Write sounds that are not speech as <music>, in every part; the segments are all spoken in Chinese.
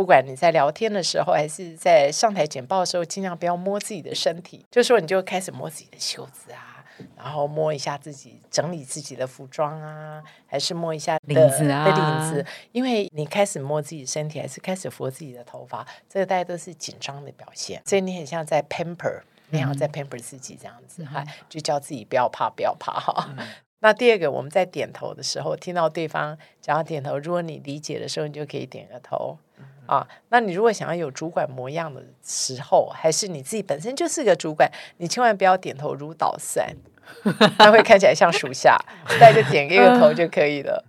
不管你在聊天的时候，还是在上台简报的时候，尽量不要摸自己的身体。就说你就开始摸自己的袖子啊，然后摸一下自己，整理自己的服装啊，还是摸一下领子啊的领子。因为你开始摸自己身体，还是开始抚自己的头发，这个大家都是紧张的表现。所以你很像在 pamper，你好像在 pamper 自己这样子，哈、就叫自己不要怕，不要怕哈。那第二个，我们在点头的时候，听到对方讲要点头，如果你理解的时候，你就可以点个头。啊，那你如果想要有主管模样的时候，还是你自己本身就是个主管，你千万不要点头如捣蒜，<laughs> 那会看起来像属下，大家就点一个头就可以了。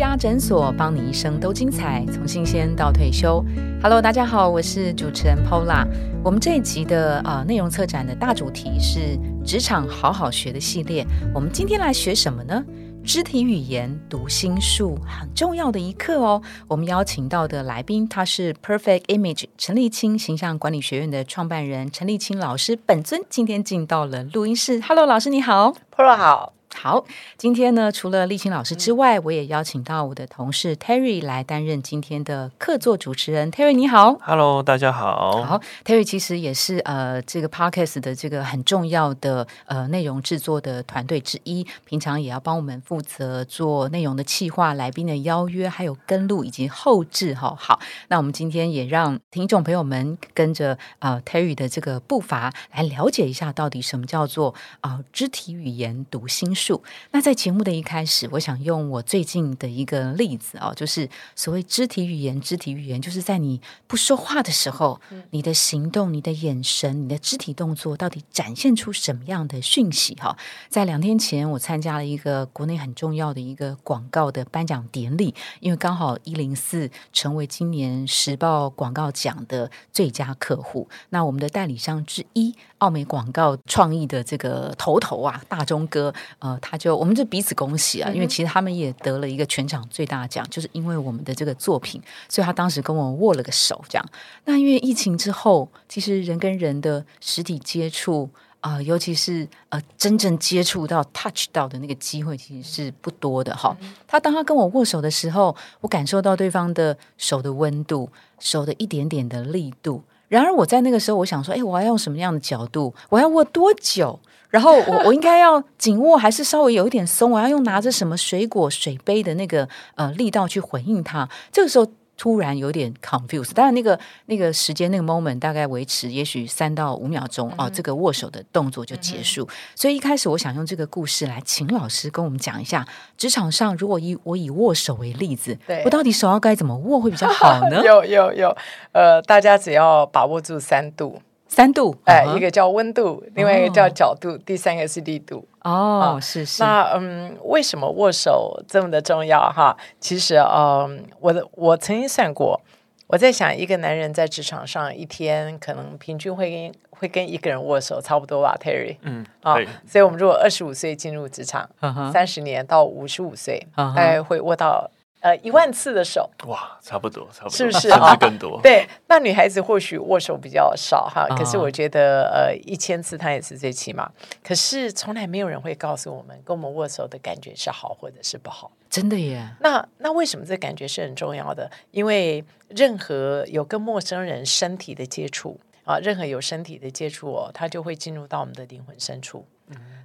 家诊所，帮你一生都精彩，从新鲜到退休。Hello，大家好，我是主持人 Pola。我们这一集的呃内容策展的大主题是职场好好学的系列。我们今天来学什么呢？肢体语言读心术很重要的一课哦。我们邀请到的来宾，他是 Perfect Image 陈立清形象管理学院的创办人陈立清老师，本尊今天进到了录音室。Hello，老师你好。Pro 好，好，今天呢，除了丽琴老师之外，我也邀请到我的同事 Terry 来担任今天的客座主持人。Terry 你好。Hello，大家好。好，Terry 其实也是呃这个 podcast 的这个很重要的呃内容制作的团队之一，平常也要帮我们负责做内容的企划、来宾的邀约，还有跟录以及后置哈。好，那我们今天也让听众朋友们跟着呃 Terry 的这个步伐来了解一下，到底什么叫做呃肢体语言读心术。那在节目的一开始，我想用我最近的一个例子哦，就是所谓肢体语言，肢体语言就是在你不说话的时候，你的行动、你的眼神、你的肢体动作，到底展现出什么样的讯息？哈，在两天前，我参加了一个国内很重要的一个广告的颁奖典礼，因为刚好一零四成为今年时报广告奖的最佳客户，那我们的代理商之一。奥美广告创意的这个头头啊，大钟哥，呃，他就我们就彼此恭喜啊，因为其实他们也得了一个全场最大奖，就是因为我们的这个作品，所以他当时跟我握了个手，这样。那因为疫情之后，其实人跟人的实体接触啊、呃尤其是呃真正接触到 touch 到的那个机会，其实是不多的哈。他当他跟我握手的时候，我感受到对方的手的温度，手的一点点的力度。然而我在那个时候，我想说，哎，我要用什么样的角度？我要握多久？然后我 <laughs> 我应该要紧握，还是稍微有一点松？我要用拿着什么水果水杯的那个呃力道去回应他？这个时候突然有点 confused。当然，那个那个时间那个 moment 大概维持也许三到五秒钟哦，这个握手的动作就结束。所以一开始我想用这个故事来请老师跟我们讲一下，职场上如果以我以握手为例子，对我到底手要该怎么握会比较好呢？<laughs> 有有有，呃，大家只要把握住三度，三度，哎、一个叫温度，另外一个叫角度，第三个是力度。哦，是是，那嗯，为什么握手这么的重要哈？其实嗯，我的我曾经算过，我在想，一个男人在职场上一天可能平均会跟会跟一个人握手差不多吧，Terry。嗯，啊，所以我们如果二十五岁进入职场，三十年到五十五岁，大概会握到呃一万次的手。哇，差不多，差不多，是不是 <laughs> 甚啊至更多？对，那女孩子或许握手比较少哈，可是哦我觉得呃一千次她也是最起码。可是从来没有人会告诉我们，跟我们握手的感觉是好或者是不好。真的耶，那那为什么这感觉是很重要的？因为任何有跟陌生人身体的接触啊，任何有身体的接触哦，它就会进入到我们的灵魂深处。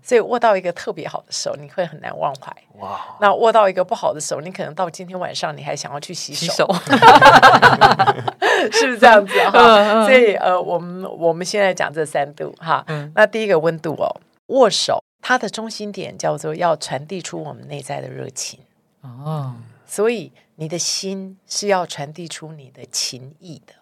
所以握到一个特别好的手，你会很难忘怀。哇，那握到一个不好的手，你可能到今天晚上你还想要去洗手，洗手，<laughs> 是不是这样子嗯哈？所以呃，我们我们现在讲这三度哈。嗯。那第一个温度哦，握手它的中心点叫做要传递出我们内在的热情，哦，所以你的心是要传递出你的情意的，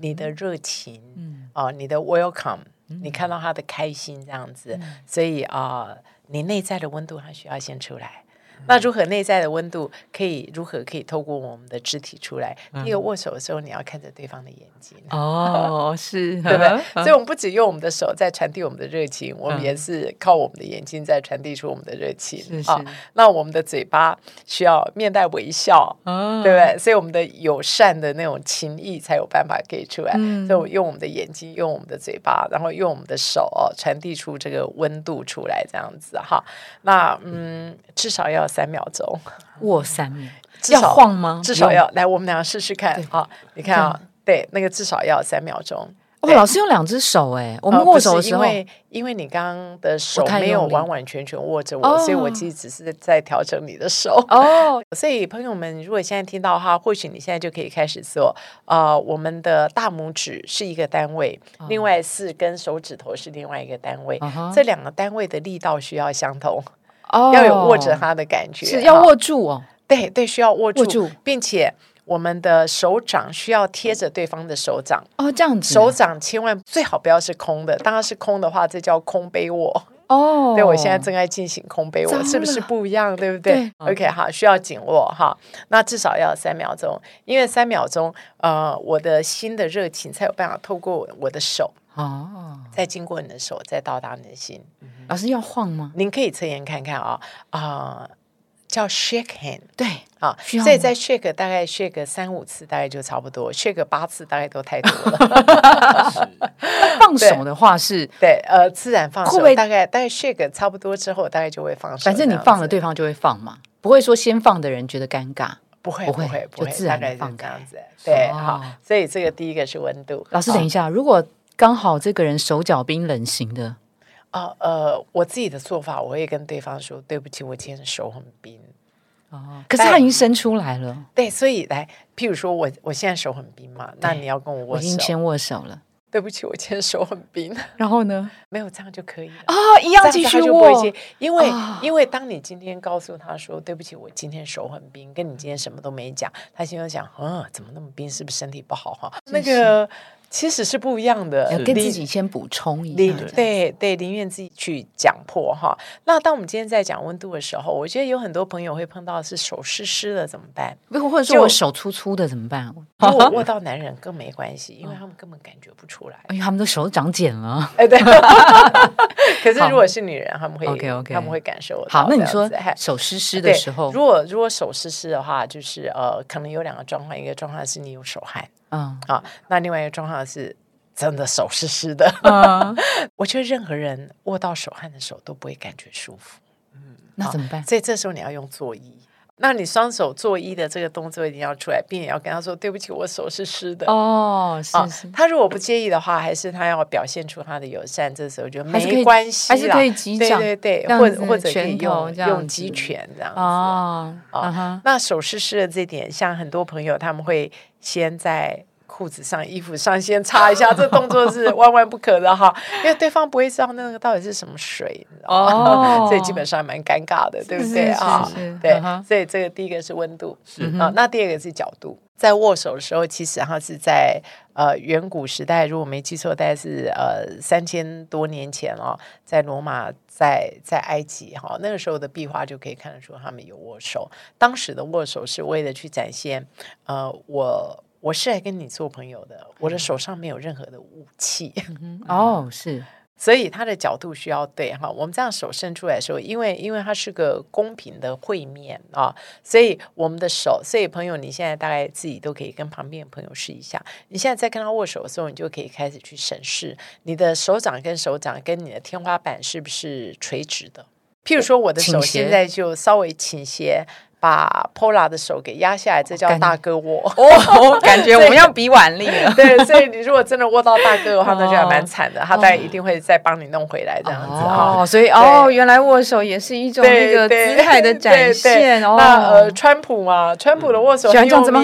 你的热情，嗯。啊、你的 welcome，、你看到他的开心这样子，所以啊、你内在的温度还需要先出来。那如何内在的温度可以如何可以透过我们的肢体出来？第一个握手的时候，你要看着对方的眼睛。哦，<laughs> 是，对不对？所以，我们不只用我们的手在传递我们的热情，我们也是靠我们的眼睛在传递出我们的热情啊。那我们的嘴巴需要面带微笑，对不对？所以，我们的友善的那种情谊才有办法给出来。所以，我用我们的眼睛，用我们的嘴巴，然后用我们的手哦，传递出这个温度出来，这样子哈。那嗯，至少要三秒钟，握三秒，要晃吗？至少要来，我们两个试试看。好，你看啊。对，那个至少要三秒钟。哦，老师用两只手哎，我们握手的时候，因为因为你刚刚的手没有完完全全握着我，所以我其实只是在调整你的手。哦，<laughs> 所以朋友们，如果现在听到哈，或许你现在就可以开始做。呃，我们的大拇指是一个单位，另外四根手指头是另外一个单位，这两个单位的力道需要相同，要有握着它的感觉，是要握住哦。<laughs> 对对，需要握住，并且。我们的手掌需要贴着对方的手掌哦，这样子，手掌千万最好不要是空的。当然是空的话，这叫空杯握哦。对我现在正在进行空杯握，是不是不一样？对不对？OK，好，需要紧握哈。那至少要三秒钟，因为三秒钟，呃，我的心的热情才有办法透过我的手哦，再经过你的手，再到达你的心。老师要晃吗？您可以测验看看啊啊。叫 shake hand，对，啊，所以再 shake 大概 shake 三五次，大概就差不多；shake 八次，大概都太多了。<laughs> 放手的话是，对，呃，自然放手，大概大概 shake 差不多之后，大概就会放手。反正你放了，对方就会放嘛，不会说先放的人觉得尴尬，不会，不会，就自然放这样子。对，好，所以这个第一个是温度。老师，等一下，如果刚好这个人手脚冰冷型的。啊呃，我自己的做法，我会跟对方说：“对不起，我今天手很冰。”哦，可是他已经伸出来了。对，所以来，譬如说我我现在手很冰嘛，那你要跟我握手，已经先握手了。<laughs> 对不起，我今天手很冰。然后呢？没有这样就可以了啊，一样继续握。因为因为当你今天告诉他说：“对不起，我今天手很冰。”跟你今天什么都没讲，他心里想：“嗯，怎么那么冰？是不是身体不好？”哈，那个。其实是不一样的，跟自己先补充一下。对对，宁愿自己去讲破哈。那当我们今天在讲温度的时候，我觉得有很多朋友会碰到是手湿湿的怎么办？或者说我手粗粗的怎么办？如果握到男人更没关系，<laughs> 因为他们根本感觉不出来，因为他们的手长茧了。哎，对。<laughs> 可是如果是女人，他们会 OK OK，他们会感受。好，那你说手湿湿的时候，如果如果手湿湿的话，就是呃，可能有两个状况，一个状况是你有手汗。嗯，好，那另外一个状况是真的手湿湿的。嗯，<laughs> 我觉得任何人握到手汗的手都不会感觉舒服。嗯，那怎么办？所以这时候你要用作揖。那你双手作揖的这个动作一定要出来，并且要跟他说对不起，我手是湿的。哦，是是。他如果不介意的话，还是他要表现出他的友善。这时候就没关系，还是可以击掌，对对对，或者或者可以用用击拳这样子。哦，啊，那手是湿的这点，像很多朋友他们会先在。裤子上、衣服上先擦一下，这动作是 <laughs> 万万不可的哈，因为对方不会知道那个到底是什么水，你知道吗？<laughs> 所以基本上蛮尴尬的，对不对啊？对，所以这个第一个是温度啊，那第二个是角度。在握手的时候，其实哈是在呃远古时代，如果没记错，大概是呃三千多年前哦，在罗马、在在埃及哈，那个时候的壁画就可以看得出他们有握手。当时的握手是为了去展现呃我。我是来跟你做朋友的，我的手上没有任何的武器。<laughs> 哦，是，所以他的角度需要对哈。我们这样手伸出来的时候，因为因为它是个公平的会面啊，所以我们的手，所以朋友，你现在大概自己都可以跟旁边的朋友试一下。你现在在跟他握手的时候，你就可以开始去审视你的手掌跟手掌跟你的天花板是不是垂直的。譬如说，我的手现在就稍微倾斜。把 Pola 的手给压下来，这叫大哥握。哦，<laughs> 感觉我们要比腕力了。对，所以你如果真的握到大哥的话，那就还蛮惨的。他大概一定会再帮你弄回来这样子哦，所以哦，原来握手也是一种那个姿态的展现哦。那呃，川普嘛，川普的握手还用吗，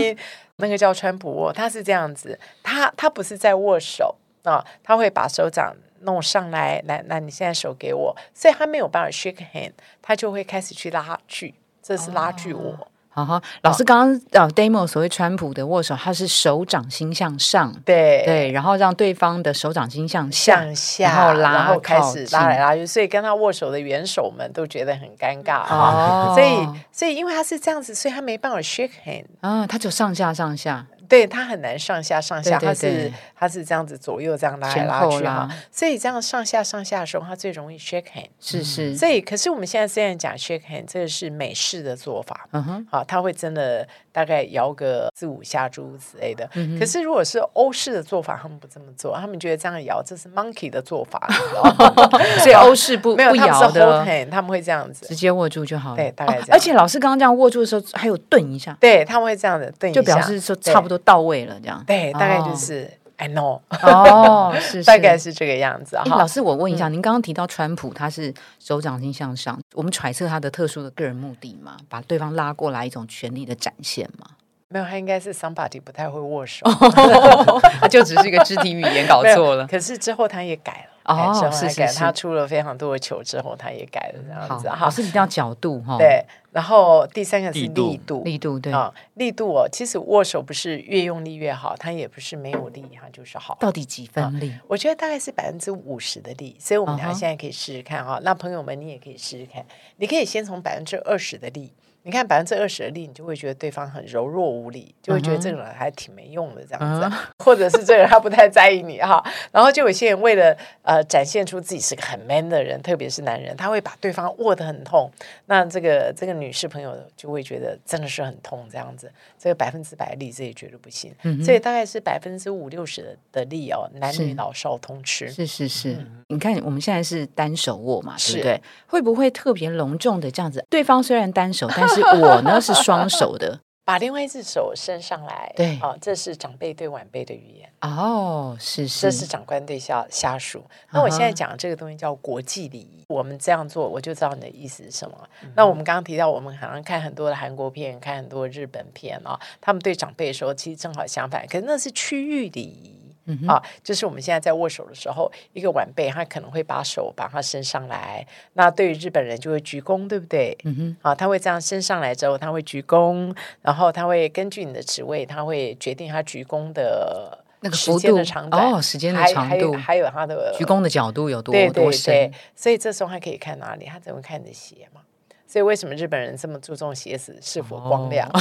那个叫川普握，他是这样子，他他不是在握手啊，他会把手掌弄上来，来，那你现在手给我，所以他没有办法 shake hand，他就会开始去拉锯。这是拉锯我。好哈，老师刚刚呃，demo 所谓川普的握手，他是手掌心向上，对。对，然后让对方的手掌心向下，向下，然后拉然后开始拉来拉去，所以跟他握手的元首们都觉得很尴尬。啊。哦，所以，所以因为他是这样子，所以他没办法 shake hand，啊，他就上下上下，对它很难上下上下，对对他是它是这样子左右这样拉来拉去哈，所以这样上下上下的时候，它最容易 shake hand。是是，所以，可是我们现在虽然讲 shake hand，这个是美式的做法，嗯哼，好，它会真的大概摇个四五下诸如此类的。嗯可是如果是欧式的做法，他们不这么做，他们觉得这样摇这是 monkey 的做法，<laughs> 所以欧式不没有，不他们是摇 hold 的，hand，他们会这样子。直，接握住就好了，对大概这样。哦而且老师刚刚这样握住的时候，还有顿一下，对，他们会这样子顿一下，就表示说差不多到位了，这样，对，大概就哦。是 I know，<laughs> 哦，<laughs> 是大概。是这个样子哎，哈老。师，我问一下，您刚刚提到川普他是手掌心向上，我们揣测他的特殊的个人目的嘛，把对方拉过来一种权力的展现嘛，没有，他应该是 somebody 不太会握手，<laughs> 他就只是一个肢体语言搞错了。可是之后他也改了。哦是是是他出了非常多的球之后，他也改了这样，子哈。老师一定要角度 <laughs> 哈，，对，然后第三个是力度力度，力度对，啊，力度哦，其实握手不是越用力越好，它也不是没有力它就是好。到底几分力？我觉得大概是百分之五十的力，所以我们俩现在可以试试看哈。那朋友们，你也可以试试看，你可以先从百分之二十的力，你看百分之二十的力，你就会觉得对方很柔弱无力，就会觉得这个人还挺没用的这样子，嗯 <laughs> 或者是这个人他不太在意你哈。然后就有些人为了呃展现出自己是个很 man 的人，特别是男人，他会把对方握得很痛。那这个这个女士朋友就会觉得真的是很痛这样子，这个百分之百的力这也绝对不行。所以大概是百分之五六十的力哦，男女老少通吃。是是是，你看我们现在是单手握嘛，对是不对？会不会特别隆重的这样子？对方虽然单手，<laughs> 但是我呢是双手的。<laughs> 把另外一只手伸上来，对哦，这是长辈对晚辈的语言，哦，是是，这是长官对下下属。那我现在讲的这个东西叫国际礼仪，我们这样做，我就知道你的意思是什么。嗯那我们刚刚提到，我们好像看很多的韩国片，看很多日本片啊，他们对长辈的时候，其实正好相反，可是那是区域礼仪。嗯哼啊，就是我们现在在握手的时候，一个晚辈他可能会把手把他伸上来，那对于日本人就会鞠躬，对不对？嗯哼，啊，他会这样伸上来之后，他会鞠躬，然后他会根据你的职位，他会决定他鞠躬的那个时间的长短哦，时间的长度，还有还有他的鞠躬的角度有多对对对多深？，所以这时候还可以看哪里？他只会看你的鞋嘛。所以为什么日本人这么注重鞋子是否光亮？<laughs>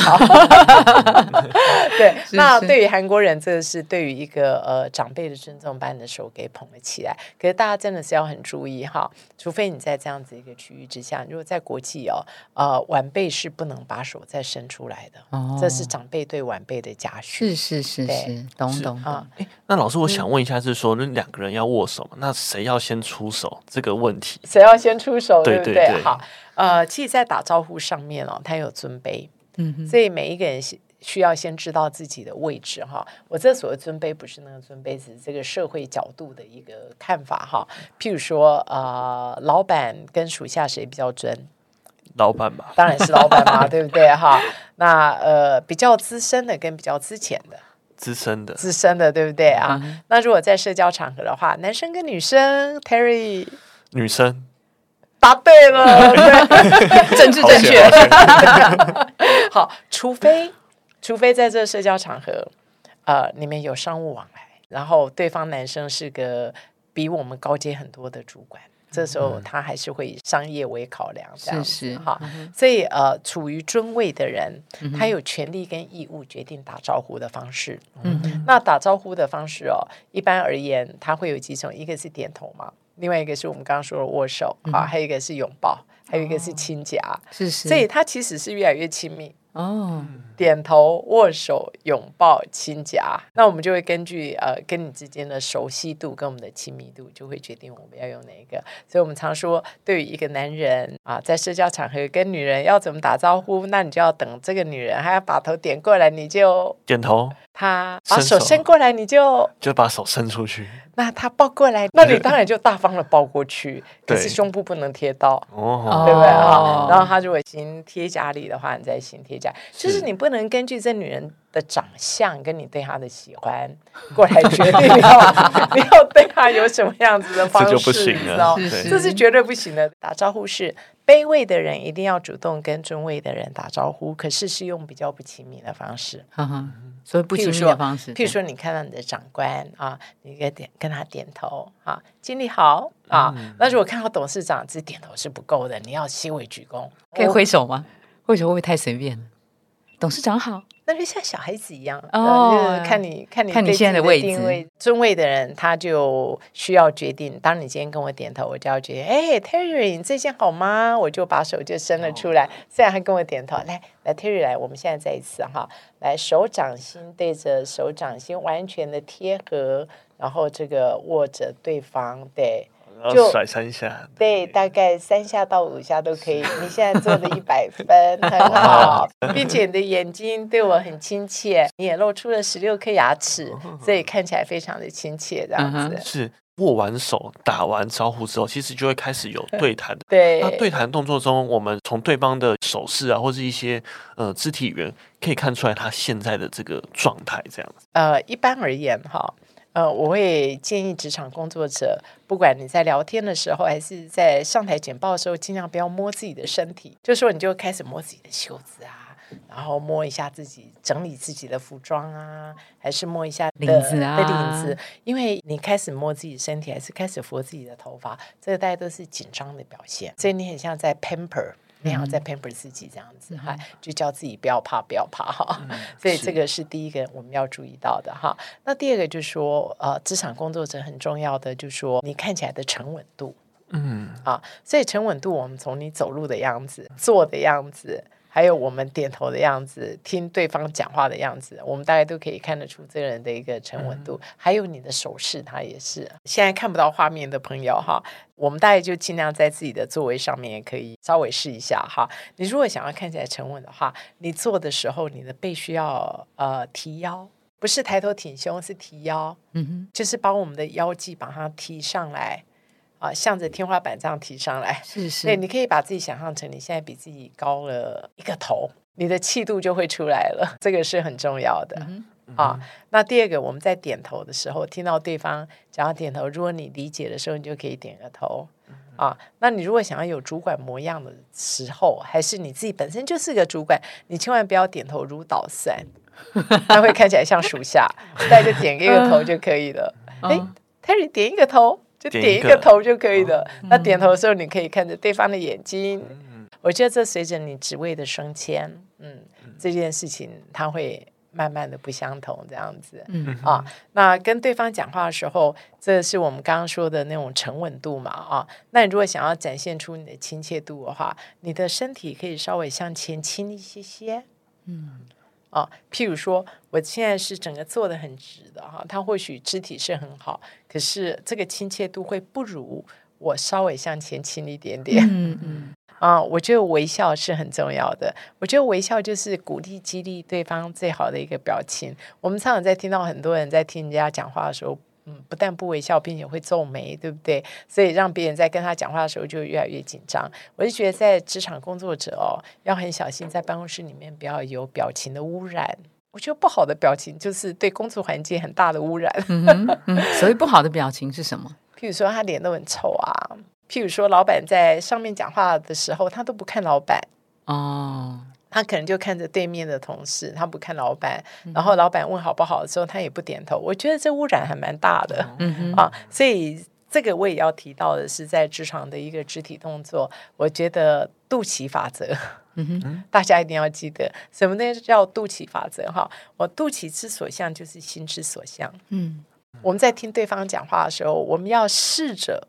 对，哦是是那对于韩国人，这是对于一个呃长辈的尊重，把你的手给捧了起来。可是大家真的是要很注意哈，除非你在这样子一个区域之下，如果在国际哦，呃，晚辈是不能把手再伸出来的，哦这是长辈对晚辈的家训。是是是是，懂懂啊懂。那老师，我想问一下，是说那两个人要握手嘛？那谁要先出手这个问题？谁要先出手？对对对好，呃，其实，在打招呼上面哦，它有尊卑，嗯哼，所以每一个人需需要先知道自己的位置哈。我这所谓尊卑，不是那个尊卑，只是这个社会角度的一个看法哈。譬如说，呃，老板跟属下谁比较尊？老板吧，当然是老板嘛，<laughs> 对不对哈？那呃，比较资深的跟比较资浅的，资深的资深的，对不对啊？嗯那如果在社交场合的话，男生跟女生，Terry 女生，答对了，对。<laughs> 政治正确。好，除非除非在这社交场合，呃，你们有商务往来，然后对方男生是个比我们高阶很多的主管，这时候他还是会以商业为考量，这样是哈。所以呃，处于尊位的人，他有权利跟义务决定打招呼的方式。嗯那打招呼的方式哦，一般而言，他会有几种，一个是点头嘛，另外一个是我们刚刚说的握手啊，还有一个是拥抱，还有一个是亲颊。是是，所以它其实是越来越亲密，哦，点头、握手、拥抱、亲颊。那我们就会根据呃跟你之间的熟悉度跟我们的亲密度，就会决定我们要用哪一个。所以我们常说，对于一个男人啊，在社交场合跟女人要怎么打招呼，那你就要等这个女人还要把头点过来，你就点头她把手手伸过来，你就就把手伸出去。那她抱过来，那你当然就大方的抱过去，<laughs> 可是胸部不能贴到。哦，对不对哈哦？然后他如果行贴家里的话，你再行贴家，就是你不能根据这女人的长相跟你对她的喜欢过来决定你要 <laughs> 你要对她有什么样子的方式，这就不行你知道了。这是绝对不行的。打招呼是卑微的人一定要主动跟尊位的人打招呼，可是是用比较不亲密的方式。所以不亲密的方式，譬如说，你看到你的长官啊，你跟点跟他点头啊，经理好啊。那如果看到董事长只点头是不够的，你要膝尾鞠躬，可以挥手吗？挥手会不会太随便了？董事长好，那就像小孩子一样哦呃就是看你看你看你现在的位置。尊位的人他就需要决定，当你今天跟我点头，我就要决定，哎，Terry，你最近好吗？我就把手就伸了出来。虽然他跟我点头，来来，Terry 来，我们现在再一次哈，来手掌心对着手掌心完全的贴合，然后这个握着对方，对。就甩三下，对，大概三下到五下都可以。你现在做的 <laughs> 一百分，很好，并且你的眼睛对我很亲切，你也露出了十六颗牙齿，所以看起来非常的亲切，这样嗯子。是握完手、打完招呼之后，其实就会开始有 <laughs> 对谈的。对那对谈动作中，我们从对方的手势啊，或是一些呃肢体语言，可以看出来他现在的这个状态，这样子。呃，一般而言哈，呃，我会建议职场工作者，不管你在聊天的时候，还是在上台简报的时候，尽量不要摸自己的身体，就说你就开始摸自己的袖子啊，然后摸一下自己，整理自己的服装啊，还是摸一下的领子啊的领子，因为你开始摸自己身体，还是开始抚自己的头发，这个大家都是紧张的表现，所以你很像在 pamper。你好，在 pamper 自己这样子哈，就叫自己不要怕，不要怕哈。<laughs> 所以是这个是第一个我们要注意到的哈。那第二个就是说，呃，职场工作者很重要的就是说，你看起来的沉稳度嗯，啊。所以沉稳度，我们从你走路的样子、坐的样子，还有我们点头的样子、听对方讲话的样子，我们大概都可以看得出这个人的一个沉稳度。还有你的手势，它也是。现在看不到画面的朋友哈，我们大概就尽量在自己的座位上面也可以稍微试一下哈。你如果想要看起来沉稳的话，你坐的时候，你的背需要呃提腰，不是抬头挺胸，是提腰，嗯哼，就是把我们的腰际把它提上来啊，向着天花板这样提上来。是 <laughs> 是，对，你可以把自己想象成你现在比自己高了一个头，你的气度就会出来了，这个是很重要的。嗯啊，那第二个，我们在点头的时候，听到对方讲要点头，如果你理解的时候，你就可以点个头。啊，那你如果想要有主管模样的时候，还是你自己本身就是个主管，你千万不要点头如捣蒜，<laughs> 那会看起来像属下，大家就点一个头就可以了。哎、嗯 t e r r y 点一个头，就点点一个头就可以了。那点头的时候，你可以看着对方的眼睛。我觉得这随着你职位的升迁，嗯，这件事情它会慢慢的不相同，这样子。嗯啊，那跟对方讲话的时候，这是我们刚刚说的那种沉稳度嘛啊。那你如果想要展现出你的亲切度的话，你的身体可以稍微向前倾一些些。嗯啊，譬如说，我现在是整个坐的很直的哈，他或许肢体是很好，可是这个亲切度会不如我稍微向前倾一点点。嗯嗯 <laughs> 啊，我觉得微笑是很重要的。我觉得微笑就是鼓励、激励对方最好的一个表情。我们常常在听到很多人在听人家讲话的时候，嗯，不但不微笑，并且会皱眉，对不对？所以让别人在跟他讲话的时候就越来越紧张。我就觉得在职场工作者哦，要很小心，在办公室里面不要有表情的污染。我觉得不好的表情就是对工作环境很大的污染。嗯嗯，所以不好的表情是什么？<laughs> 譬如说他脸都很臭啊，譬如说老板在上面讲话的时候，他都不看老板。哦，他可能就看着对面的同事，他不看老板，然后老板问好不好的时候，他也不点头。我觉得这污染还蛮大的、嗯哼，啊，所以这个我也要提到的是，在职场的一个肢体动作，我觉得肚脐法则，嗯哼，<laughs> 大家一定要记得，什么呢？叫肚脐法则哈？我肚脐之所向，就是心之所向。嗯我们在听对方讲话的时候，我们要试着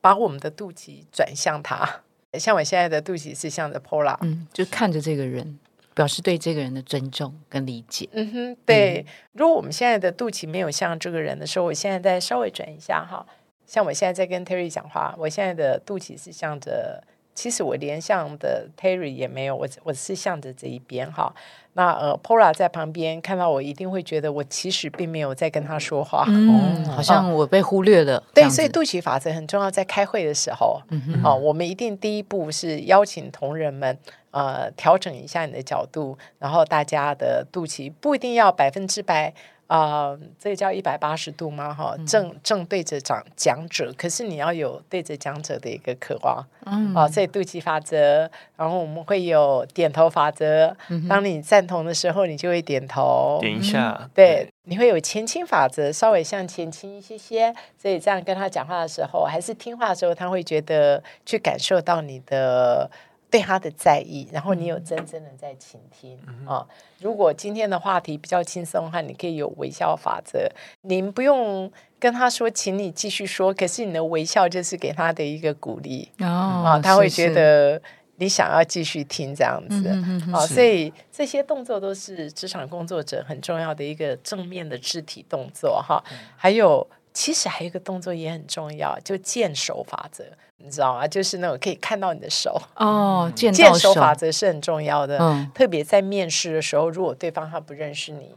把我们的肚脐转向他。像我现在的肚脐是向着 Pola，嗯，就看着这个人，表示对这个人的尊重跟理解。嗯哼，对。如果我们现在的肚脐没有像这个人的时候，我现在再稍微转一下哈。像我现在在跟 Terry 讲话，我现在的肚脐是向着，其实我连向的 Terry 也没有，我我是向着这一边哈。那呃，Pola 在旁边看到我，一定会觉得我其实并没有在跟他说话。嗯，好像我被忽略了。这对，所以肚脐法则很重要，在开会的时候，嗯哼哦，我们一定第一步是邀请同仁们，呃，调整一下你的角度，然后大家的肚脐不一定要百分之百啊、这个叫一百八十度吗？哈，正正对着讲讲者，可是你要有对着讲者的一个渴望。嗯啊，所以肚脐法则，然后我们会有点头法则。当你赞同的时候，你就会点头。点一下，嗯对，你会有前倾法则，稍微向前倾一些些，所以这样跟他讲话的时候，还是听话的时候，他会觉得去感受到你的对他的在意，然后你有真正的在倾听啊。如果今天的话题比较轻松的话，你可以有微笑法则，您不用跟他说，请你继续说，可是你的微笑就是给他的一个鼓励。哦啊，他会觉得你想要继续听这样子。啊，所以这些动作都是职场工作者很重要的一个正面的肢体动作哈。还有，其实还有一个动作也很重要，就见手法则，你知道吗？就是那种可以看到你的手，哦，见见手法则是很重要的。嗯特别在面试的时候，如果对方他不认识你。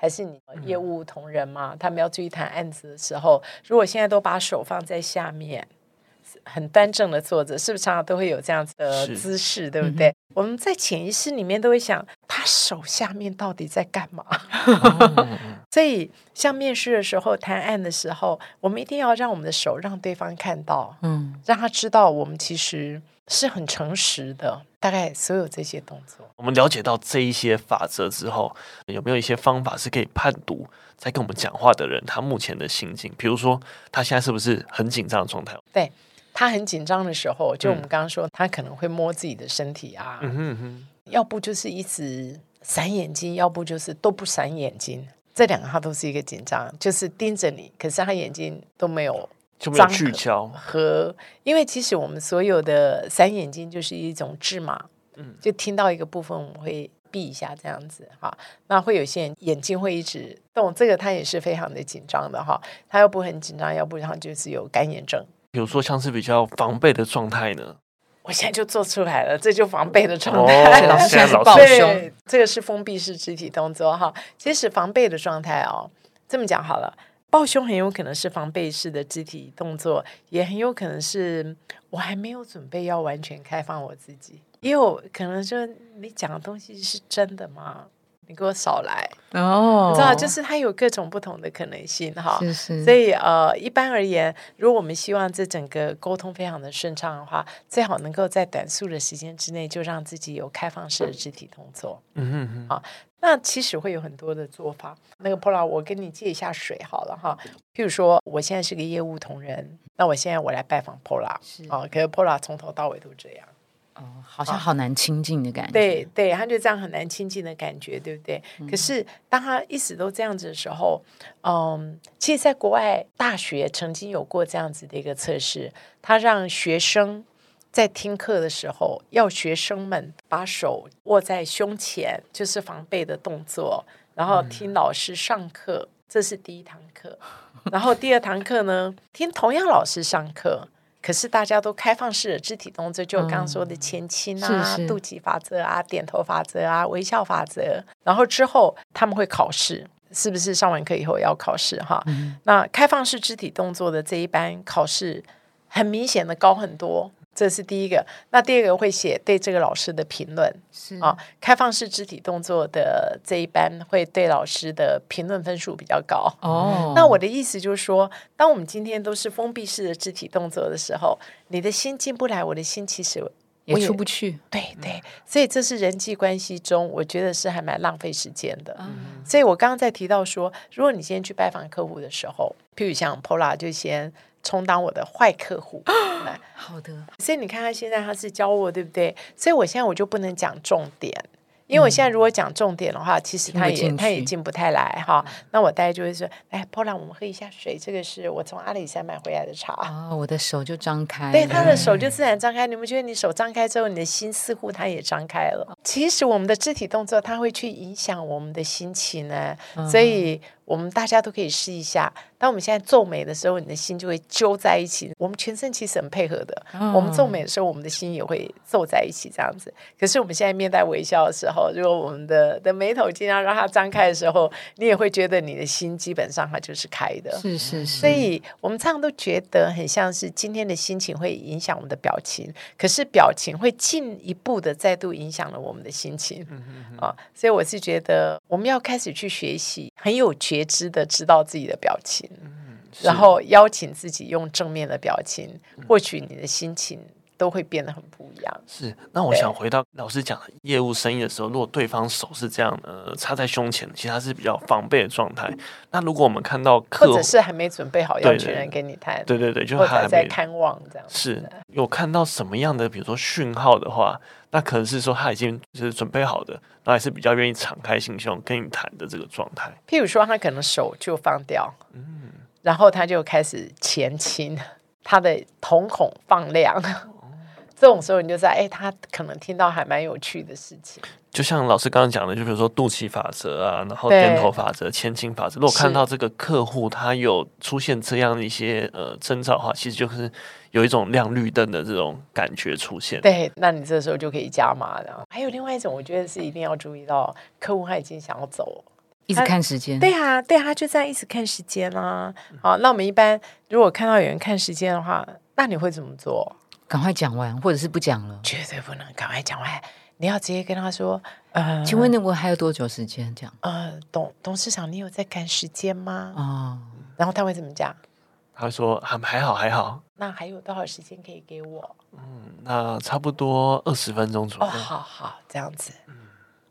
还是你业务同仁嘛，他们要注意谈案子的时候，如果现在都把手放在下面，很端正的坐着，是不是常常都会有这样子的姿势，对不对？我们在潜意识里面都会想，他手下面到底在干嘛？<laughs> 所以，像面试的时候、谈案的时候，我们一定要让我们的手让对方看到，嗯让他知道我们其实是很诚实的。大概所有这些动作，我们了解到这一些法则之后，有没有一些方法是可以判读在跟我们讲话的人他目前的心境？比如说，他现在是不是很紧张的状态？对他很紧张的时候，就我们嗯刚刚说，他可能会摸自己的身体啊，嗯哼嗯哼，要不就是一直闪眼睛，要不就是都不闪眼睛。这两个他都是一个紧张，就是盯着你，可是他眼睛都没有就没有张聚焦。和，因为其实我们所有的闪眼睛就是一种制嘛，嗯就听到一个部分我们会闭一下这样子哈。那会有些人眼睛会一直动，这个他也是非常的紧张的哈。他要不很紧张，要不他就是有干眼症。比如说像是比较防备的状态呢？我现在就做出来了，这就防备的状哦态。老师现在是老师抱胸，对，这个是封闭式肢体动作哈。其实防备的状态哦，这么讲好了，抱胸很有可能是防备式的肢体动作，也很有可能是我还没有准备要完全开放我自己，也有可能说你讲的东西是真的吗？你给我少来，哦，你知道，就是它有各种不同的可能性哈。是是，所以呃，一般而言，如果我们希望这整个沟通非常的顺畅的话，最好能够在短促的时间之内就让自己有开放式的肢体动作。嗯哼哼，那其实会有很多的做法。那个 Pola，我跟你借一下水好了哈。譬如说，我现在是个业务同仁，那我现在我来拜访 Pola，是啊，可是 Pola 从头到尾都这样。哦，好像好难亲近的感觉，对对，他就这样很难亲近的感觉，对不对？可是当他一直都这样子的时候，嗯，其实，在国外大学曾经有过这样子的一个测试，他让学生在听课的时候，要学生们把手握在胸前，就是防备的动作，然后听老师上课，这是第一堂课。然后第二堂课呢，听同样老师上课。可是大家都开放式的肢体动作，就我刚刚说的前倾啊、肚脐法则啊、点头法则啊、微笑法则。然后之后他们会考试，是不是上完课以后要考试哈？那开放式肢体动作的这一班考试很明显的高很多，这是第一个。那第二个会写对这个老师的评论是啊，开放式肢体动作的这一班会对老师的评论分数比较高。哦，那我的意思就是说，当我们今天都是封闭式的肢体动作的时候，你的心进不来，我的心其实也我出不去，对对，所以这是人际关系中，我觉得是还蛮浪费时间的。嗯所以我刚刚在提到说，如果你今天去拜访客户的时候，譬如像 Pola 就先充当我的坏客户，<laughs> 来好的，所以你看他现在他是教我，对不对？所以我现在我就不能讲重点。因为我现在如果讲重点的话，其实他也他也进不太来哈。那我大概就会说，哎，Pola，我们喝一下水，这个是我从阿里山买回来的茶。哦，我的手就张开，对，他的手就自然张开。你们觉得你手张开之后，你的心似乎它也张开了？其实我们的肢体动作，它会去影响我们的心情呢。所以我们大家都可以试一下。当我们现在皱眉的时候，你的心就会揪在一起。我们全身其实很配合的。我们皱眉的时候，我们的心也会皱在一起，这样子。可是我们现在面带微笑的时候，如果我们的的眉头尽量让它张开的时候，你也会觉得你的心基本上它就是开的。是是是，所以我们常常都觉得很像是今天的心情会影响我们的表情，可是表情会进一步的再度影响了我们们的心情啊。所以我是觉得我们要开始去学习，很有觉知的知道自己的表情，然后邀请自己用正面的表情，获取你的心情。都会变得很不一样。是，那我想回到老师讲的业务生意的时候，如果对方手是这样，呃，插在胸前，其实他是比较防备的状态。那如果我们看到客或者是还没准备好要全人跟你谈，对对对，就还在看望这样。是有看到什么样的，比如说讯号的话，那可能是说他已经就是准备好的，那还是比较愿意敞开心胸跟你谈的这个状态。譬如说，他可能手就放掉，嗯，然后他就开始前倾，他的瞳孔放亮。<laughs> 这种时候你就知道，哎，他可能听到还蛮有趣的事情。就像老师刚刚讲的，就比如说肚脐法则啊，然后点头法则、千金法则。如果看到这个客户他有出现这样的一些呃征兆的话，其实就是有一种亮绿灯的这种感觉出现。对，那你这时候就可以加码了。还有另外一种，我觉得是一定要注意到，客户他已经想要走，一直看时间。对啊，对啊，就在一直看时间啦。好，那我们一般如果看到有人看时间的话，那你会怎么做？赶快讲完，或者是不讲了，绝对不能赶快讲完。你要直接跟他说：“呃，请问我还有多久时间？”这样，呃，董董事长，你有在赶时间吗？哦，然后他会怎么讲？他说：“还还好，还好。”那还有多少时间可以给我？嗯，那差不多二十分钟左右。哦，好好，这样子，嗯，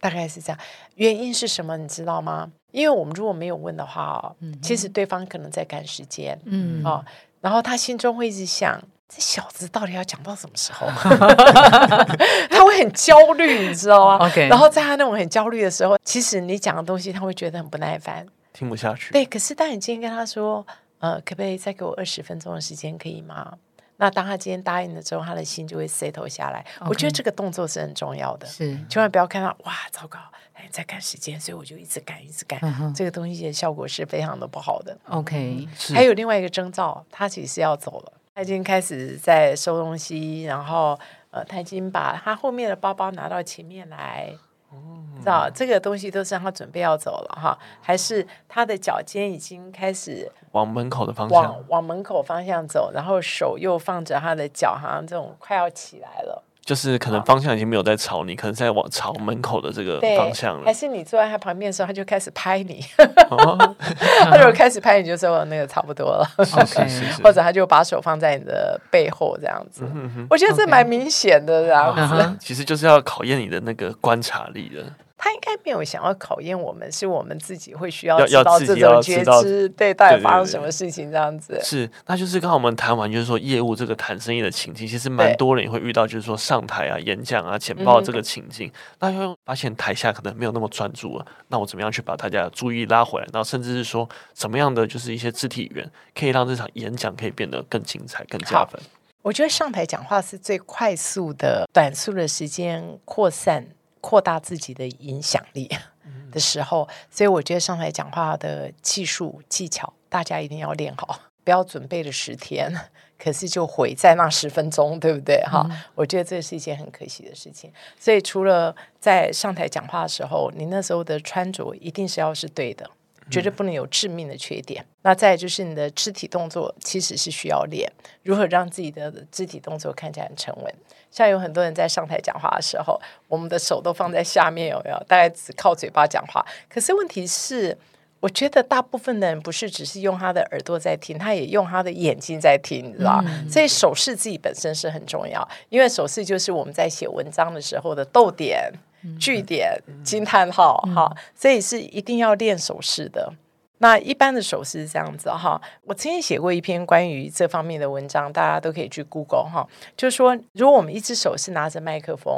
大概是这样。原因是什么？你知道吗？因为我们如果没有问的话哦，其实对方可能在赶时间，嗯，哦，然后他心中会一直想。这小子到底要讲到什么时候？<laughs> <laughs> 他会很焦虑，你知道吗？OK。然后在他那种很焦虑的时候，其实你讲的东西他会觉得很不耐烦，听不下去。对，可是当你今天跟他说：“呃，可不可以再给我二十分钟的时间，可以吗？”那当他今天答应了之后，他的心就会 settle 下来。我觉得这个动作是很重要的，是千万不要看到哇，糟糕，哎，在赶时间，所以我就一直赶，一直赶。这个东西的效果是非常的不好的。OK。还有另外一个征兆，他其实是要走了。他已经开始在收东西，然后呃，他已经把他后面的包包拿到前面来，知道这个东西都是让他准备要走了哈，还是他的脚尖已经开始往门口的方向，往往门口方向走，然后手又放着他的脚，好像这种快要起来了。就是可能方向已经没有在朝你，可能在往朝门口的这个方向了。还是你坐在他旁边的时候，他就开始拍你。<laughs> 他如果开始拍你，就说那个差不多了。或者他就把手放在你的背后这样子。我觉得这蛮明显的这样子。其实就是要考验你的那个观察力的。他应该没有想要考验我们，是我们自己会需要知道这种觉知，对，到底发生什么事情这样子。是，那就是刚好我们谈完，就是说业务这个谈生意的情境，其实蛮多人也会遇到，就是说上台啊、演讲啊、简报这个情境，那又发现台下可能没有那么专注了，那我怎么样去把大家的注意拉回来？然后甚至是说，什么样的就是一些肢体语言，可以让这场演讲可以变得更精彩、更加分？我觉得上台讲话是最快速的、短促的时间扩散。扩大自己的影响力的时候，所以我觉得上台讲话的技术技巧，大家一定要练好。不要准备了十天，<laughs> 可是就毁在那十分钟，对不对？哈，我觉得这是一件很可惜的事情。所以除了在上台讲话的时候，你那时候的穿着一定是要是对的。绝对不能有致命的缺点。那再就是你的肢体动作，其实是需要练如何让自己的肢体动作看起来很沉稳。像有很多人在上台讲话的时候，我们的手都放在下面，有没有？大概只靠嘴巴讲话。可是问题是，我觉得大部分的人不是只是用他的耳朵在听，他也用他的眼睛在听，你知道所以手势自己本身是很重要，因为手势就是我们在写文章的时候的逗点。句点、惊叹号，哈，所以是一定要练手势的。那一般的手势是这样子哈。我曾经写过一篇关于这方面的文章，大家都可以去 Google 哈。就是说，如果我们一只手是拿着麦克风，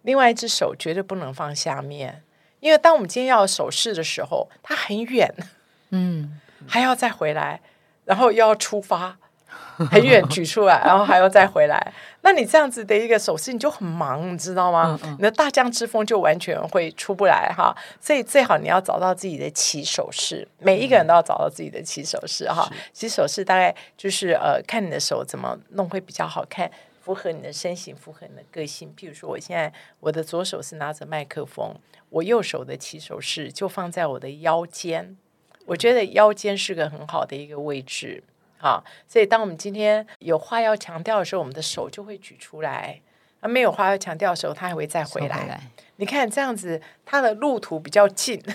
另外一只手绝对不能放下面，因为当我们今天要手势的时候，它很远，嗯，还要再回来，然后又要出发。很远举出来，然后还要再回来。<laughs> 那你这样子的一个手势，你就很忙，你知道吗？你的大将之风就完全会出不来哈。所以最好你要找到自己的起手势，每一个人都要找到自己的起手势哈。起手势大概就是呃，看你的手怎么弄会比较好看，符合你的身形，符合你的个性。譬如说，我现在我的左手是拿着麦克风，我右手的起手势就放在我的腰间。我觉得腰间是个很好的一个位置。啊，所以当我们今天有话要强调的时候，我们的手就会举出来，啊，没有话要强调的时候，他还会再回来。回来你看这样子，他的路途比较近，<laughs>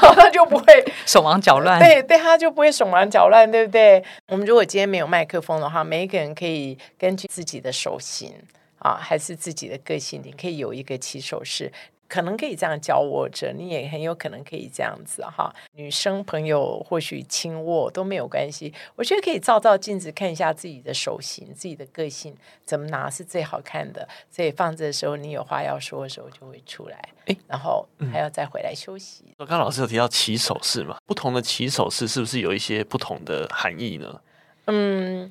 他就不会 <laughs> 手忙脚乱。对对，他就不会手忙脚乱，对不对？我们如果今天没有麦克风的话，每一个人可以根据自己的手型啊，还是自己的个性，你可以有一个起手式。可能可以这样交握着，你也很有可能可以这样子哈。女生朋友或许轻握都没有关系，我觉得可以照照镜子看一下自己的手型、自己的个性怎么拿是最好看的。所以放着的时候，你有话要说的时候就会出来，诶然后还要再回来休息。刚刚老师有提到起手式嘛？不同的起手式是不是有一些不同的含义呢？嗯，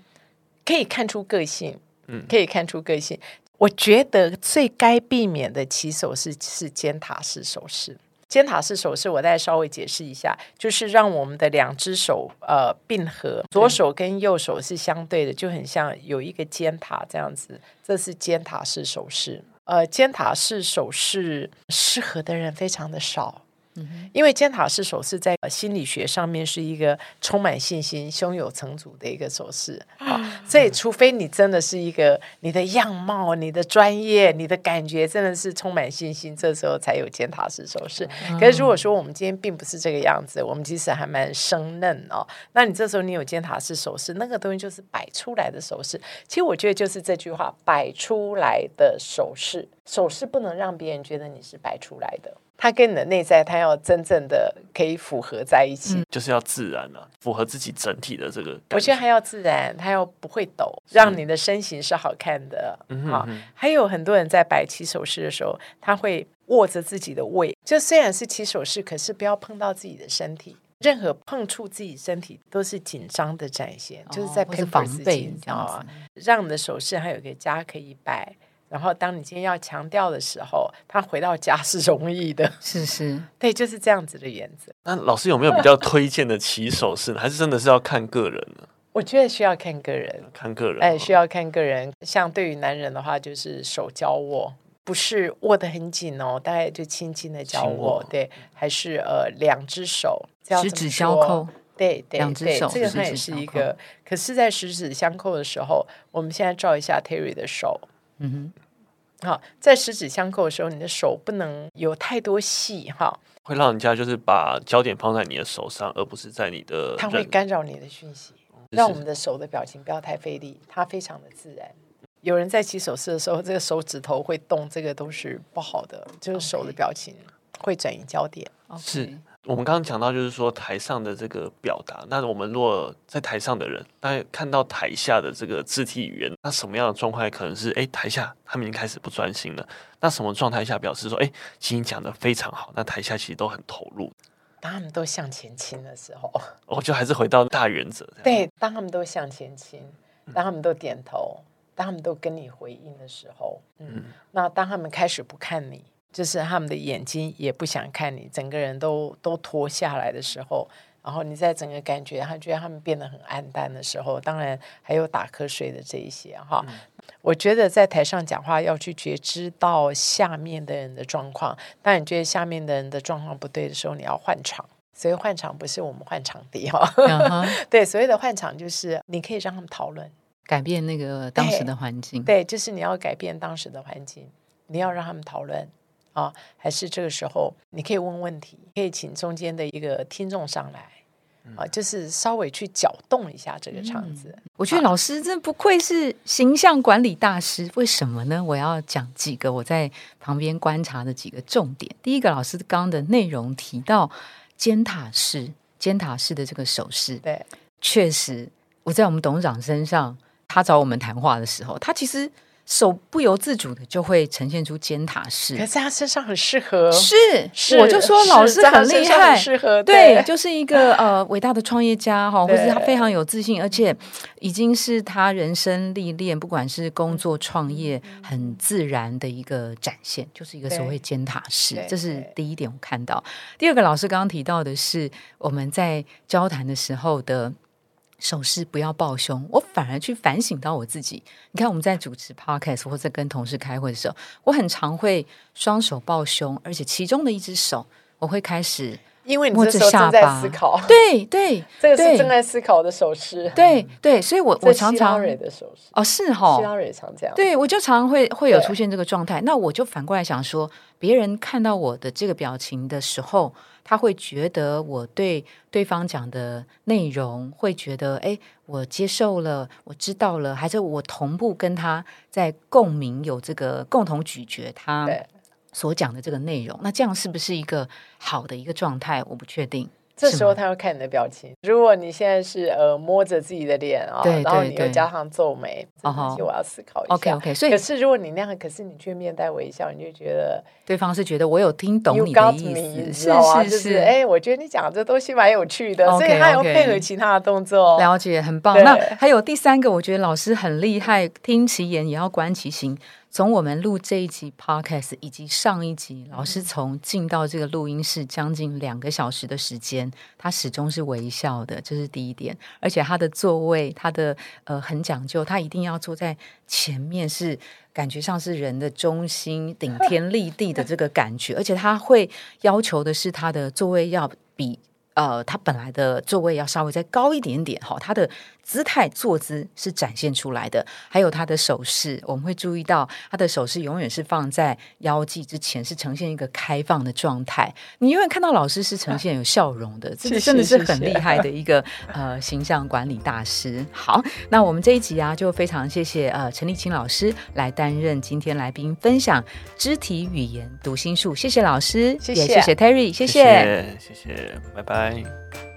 可以看出个性，嗯可以看出个性。我觉得最该避免的起手式是尖塔式手势。尖塔式手势，我再稍微解释一下，就是让我们的两只手呃并合，左手跟右手是相对的，就很像有一个尖塔这样子。这是尖塔式手势。呃，尖塔式手势适合的人非常的少。因为尖塔式手势在呃心理学上面是一个充满信心、胸有成竹的一个手势啊，所以除非你真的是一个你的样貌、你的专业、你的感觉真的是充满信心，这时候才有尖塔式手势。可是如果说我们今天并不是这个样子，我们其实还蛮生嫩哦，那你这时候你有尖塔式手势，那个东西就是摆出来的手势。其实我觉得就是这句话，摆出来的手势，手势不能让别人觉得你是摆出来的。它跟你的内在，它要真正的可以符合在一起。就是要自然啊，符合自己整体的这个。我觉得还要自然，它要不会抖，让你的身形是好看的啊。嗯哼哼还有很多人在摆起手势的时候，他会握着自己的胃，就虽然是起手势，可是不要碰到自己的身体。任何碰触自己身体都是紧张的展现，就是在哦或是 pamper 防备你知道吗？让你的手势还有一个家可以摆。然后，当你今天要强调的时候，他回到家是容易的。是是，对，就是这样子的原则。那老师有没有比较推荐的起手式呢？<laughs> 还是真的是要看个人呢？我觉得需要看个人，看个人哦，哎，需要看个人。像对于男人的话，就是手交握，不是握得很紧哦，大概就轻轻的交握握，对，还是呃两只手，十指怎么说相扣，对对两只手，对这个它也是一个。可是，在十指相扣的时候，我们现在照一下 Terry 的手，嗯好，在十指相扣的时候，你的手不能有太多戏哈，会让人家就是把焦点放在你的手上，而不是在你的它会干扰你的讯息。让我们的手的表情不要太费力，它非常的自然。有人在起手势的时候，这个手指头会动，这个都是不好的，就是手的表情会转移焦点。哼，是我们刚刚讲到，就是说台上的这个表达，那我们如果在台上的人，那看到台下的这个肢体语言，那什么样的状况可能是，哎，台下他们已经开始不专心了？那什么状态下表示说，哎，其实你讲的非常好，那台下其实都很投入。当他们都向前倾的时候，我就还是回到大原则，对，当他们都向前倾，当他们都点头，当他们都跟你回应的时候，嗯，那当他们开始不看你，就是他们的眼睛也不想看你，整个人都都脱下来的时候，然后你在整个感觉他觉得他们变得很暗淡的时候，当然还有打瞌睡的这一些哈。我觉得在台上讲话要去觉知到下面的人的状况，当你觉得下面的人的状况不对的时候，你要换场。所以换场不是我们换场地哈，<laughs> 对，所谓的换场就是你可以让他们讨论，改变那个当时的环境。对，就是你要改变当时的环境，你要让他们讨论啊，还是这个时候你可以问问题，可以请中间的一个听众上来啊，就是稍微去搅动一下这个场子。我觉得老师真不愧是形象管理大师，为什么呢？我要讲几个我在旁边观察的几个重点。第一个，老师刚刚的内容提到尖塔式，尖塔式的这个手势，对，确实我在我们董事长身上，他找我们谈话的时候，他其实手不由自主的就会呈现出尖塔式可。是他身上很适合，是，是我就说老师很厉害，适合对，就是一个呃伟大的创业家哈，或者是他非常有自信，而且已经是他人生历练，不管是工作创业，很自然的一个展现，就是一个所谓尖塔式对，这是第一点我看到。第二个，老师刚刚提到的是我们在交谈的时候的。手势不要抱胸，我反而去反省到我自己。你看，我们在主持 podcast 或者跟同事开会的时候，我很常会双手抱胸，而且其中的一只手我会开始因为你这时候正在思考，对对，<laughs> 这个是正在思考的手势。对对，所以我 <laughs> 我常常蕊的手势，哦是哈希，拉蕊常这样。对我就常常会会有出现这个状态，那我就反过来想说，别人看到我的这个表情的时候，他会觉得我对对方讲的内容会觉得，哎，我接受了，我知道了，还是我同步跟他在共鸣，有这个共同咀嚼他所讲的这个内容，那这样是不是一个好的一个状态？我不确定。这时候他会看你的表情。如果你现在是呃摸着自己的脸啊，对然后你又加上皱眉，这哦吼东西我要思考一下。OK OK，所以可是如果你那样，可是你却面带微笑，你就觉得对方是觉得我有听懂你的意思？是就是是哎，我觉得你讲的这东西蛮有趣的，所以他要配合其他的动作。了解，很棒。那还有第三个，我觉得老师很厉害，听其言也要观其行。从我们录这一集 podcast 以及上一集，老师从进到这个录音室将近两个小时的时间，他始终是微笑的，这是第一点。而且他的座位，他的呃很讲究，他一定要坐在前面，是感觉上是人的中心、顶天立地的这个感觉。<laughs> 而且他会要求的是他的座位要比呃，他本来的座位要稍微再高一点点，哈，他的姿态坐姿是展现出来的，还有他的手势，我们会注意到他的手势永远是放在腰际之前，是呈现一个开放的状态。你永远看到老师是呈现有笑容的，这真的是很厉害的一个呃形象管理大师。好，那我们这一集啊，就非常谢谢呃陈立青老师来担任今天来宾分享肢体语言读心术，谢谢老师，谢谢也谢谢 Terry，谢谢谢谢谢，拜拜。